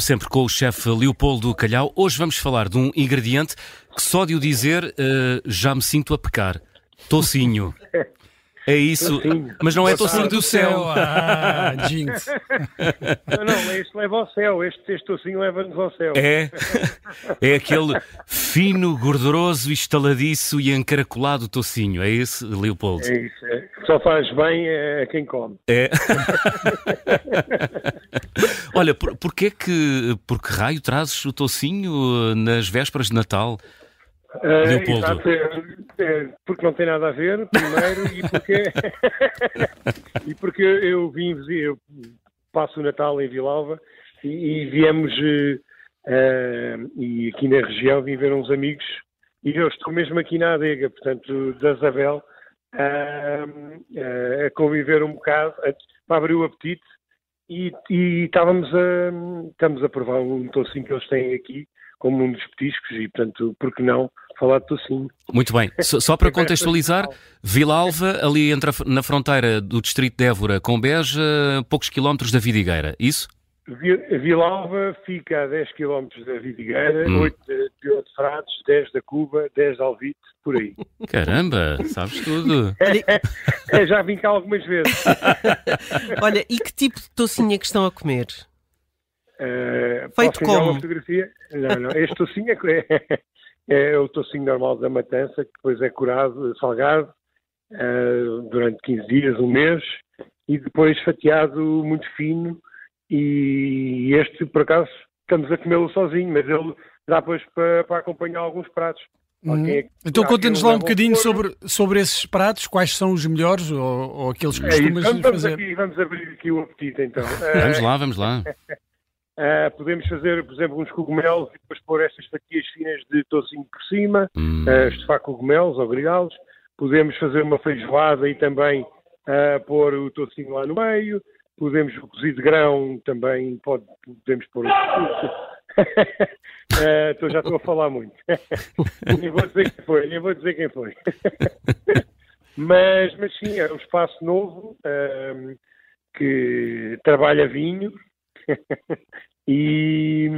Como sempre, com o chefe Leopoldo Calhau, hoje vamos falar de um ingrediente que só de o dizer uh, já me sinto a pecar. Tocinho. É isso, Tocinho. mas não é tocinho do céu. Ah, jinx. Não, não, este leva ao céu, este, este tocinho leva-nos ao céu. É, é aquele fino, gorduroso, estaladiço e encaracolado tocinho. É esse, Leopoldo? É isso, é. Só faz bem a quem come. É. Olha, por, porquê que, por que raio trazes o tocinho eh, nas vésperas de Natal? Leopoldo. exato, é, é, porque não tem nada a ver, primeiro, e porque, e porque eu vim, eu passo o Natal em Vilalva e, e viemos, eh, e aqui na região vim ver uns amigos, e eu estou mesmo aqui na adega, portanto, da Isabel, ah, a conviver um bocado, a- para abrir o apetite, e, e estávamos a, estamos a provar um tocinho que eles têm aqui, como um dos petiscos, e portanto, por que não falar de tocinho? Muito bem. Só, só para contextualizar, Vilalva, ali entre a na fronteira do distrito de Évora com Beja, poucos quilómetros da Vidigueira, isso? Vi- Vilalva fica a 10 km da Vidigueira, Hum. 8 de Pior de Frades, 10 da Cuba, 10 de Alvite, por aí. Caramba, sabes tudo. É, já vim cá algumas vezes. Olha, e que tipo de tocinho é que estão a comer? Eh, Feito como? Uma fotografia? Não, não. Este tocinho é, é o tocinho normal da matança, que depois é curado, salgado, eh, durante 15 dias, um mês, e depois fatiado muito fino. E este, por acaso, estamos a comê-lo sozinho, mas ele dá depois para, para acompanhar alguns pratos. Alguém é que- Então conta-nos lá um bocadinho sobre, sobre esses pratos, quais são os melhores ou, ou aqueles que É costumas Vamos, vamos fazer. aqui, vamos abrir aqui o apetite então. Vamos lá, vamos lá. Ah, podemos fazer, por exemplo, uns cogumelos e depois pôr estas fatias finas de tocinho por cima, Hum, uh, estufar cogumelos ou grelhá-los. Podemos fazer uma feijoada e também ah, pôr o tocinho lá no meio. Podemos o cozido de grão também pode, podemos pôr o Tô- já estou a falar muito. nem vou dizer quem foi, nem vou dizer quem foi. mas, mas sim, é um espaço novo ah, que trabalha vinho e,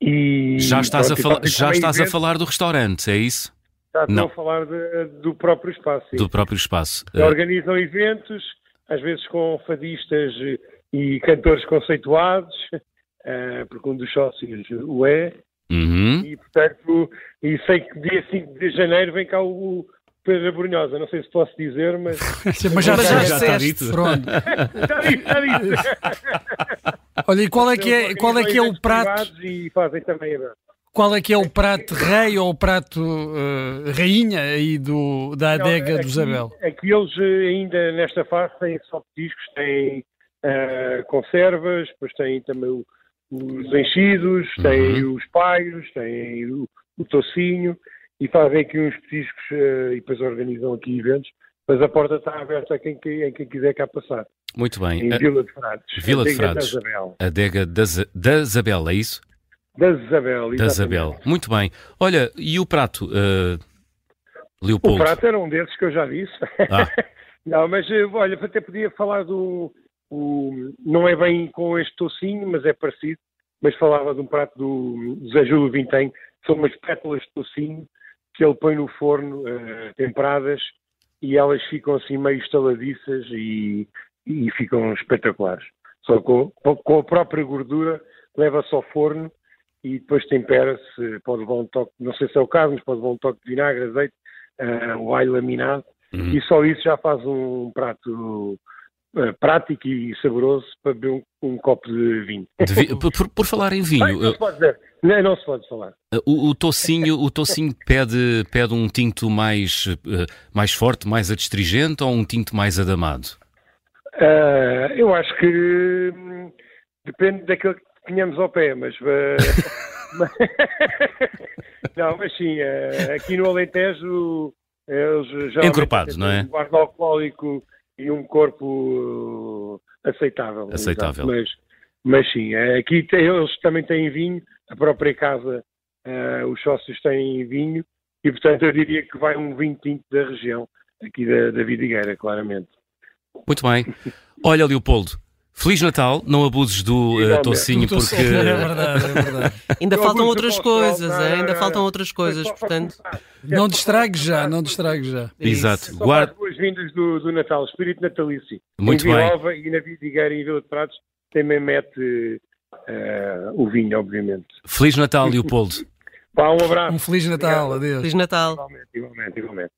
e já estás, a, pronto, fala- fazem já estás a falar do restaurante, é isso? Já estou Não. a falar de- do próprio espaço. sim. Do próprio espaço. Eh, Organizam eventos, às vezes com fadistas e cantores conceituados, porque um dos sócios o é, uhum. e portanto, e sei que dia 5 de janeiro vem cá o Pedro Brunhosa, não sei se posso dizer, mas Mas já, Mas já já, está dito. Pronto. já disse, já disse. Olha, e qual é que é, qual é, que é o prato? E fazem também eventos. Qual é que é o prato rei ou o prato eh, rainha aí do, da adega Não, do aqui- Isabel? Aqui eles eh, ainda nesta fase têm só petiscos, têm ah, conservas, depois têm também o- os enchidos, têm os paios, têm o, o tocinho e fazem aqui uns petiscos eh, e depois organizam aqui eventos. Mas a porta está aberta a quem, a quem quiser cá passar. Muito bem. Em A, Vila de Frades. Vila de Adega Frades. Da Isabel. adega da, Isabel, é isso? Da Isabel, Da. Isabel. Muito bem. Olha, e o prato, O Leopoldo? prato era um desses que eu já disse. Ah. não, mas eh, olha, até podia falar do. O, não é bem com este tocinho, mas é parecido. Mas falava de um prato do Zé Júlio Vintém, que são umas pétalas de tocinho que ele põe no forno, eh, temperadas, e elas ficam assim meio estaladiças e, e ficam espetaculares. Só com, com a própria gordura, leva-se ao forno e depois tempera-se, pode levar um toque, não sei se é o caso, mas pode levar um toque de vinagre, azeite, ah, o alho laminado, Uhum. e só isso já faz um prato ah, prático e saboroso para beber um, um copo de vinho. De vi- por, por- falar em Ai, vinho, não se pode dizer. Não, não se pode falar. eh, o, o tocinho, o tocinho pede, pede um tinto mais, eh, mais forte, mais adstringente ou um tinto mais adamado? Ah, eu acho que hum, depende daquilo que tenhamos ao pé, mas. não, mas sim, aqui no Alentejo eles já. Encorpado, não é? Um ar alcoólico e um corpo uh, aceitável. Aceitável. exato. Mas, mas sim, eh, aqui tem- eles também têm vinho, a própria casa, eh, os sócios têm vinho, e portanto eu diria que vai um vinho tinto da região, aqui da, da Vidigueira, claramente. Muito bem. Olha, Leopoldo, Feliz Natal, não abuses do uh, tocinho porque. É verdade, é verdade. Ainda Eu faltam outras colesterol. coisas, Não, hein? não, ainda faltam outras coisas, portanto. Não distrague já, não distrague já. é. Exato. Guarda... boas-vindas do, do Natal, espírito natalício. Muito em bem. Vilova e na Vidigueira e em Vila de Pratos também mete eh, o vinho, obviamente. Feliz Natal, Leopoldo. Vá, um abraço. Um Feliz Natal, adeus. Feliz Natal. Igualmente, igualmente, igualmente.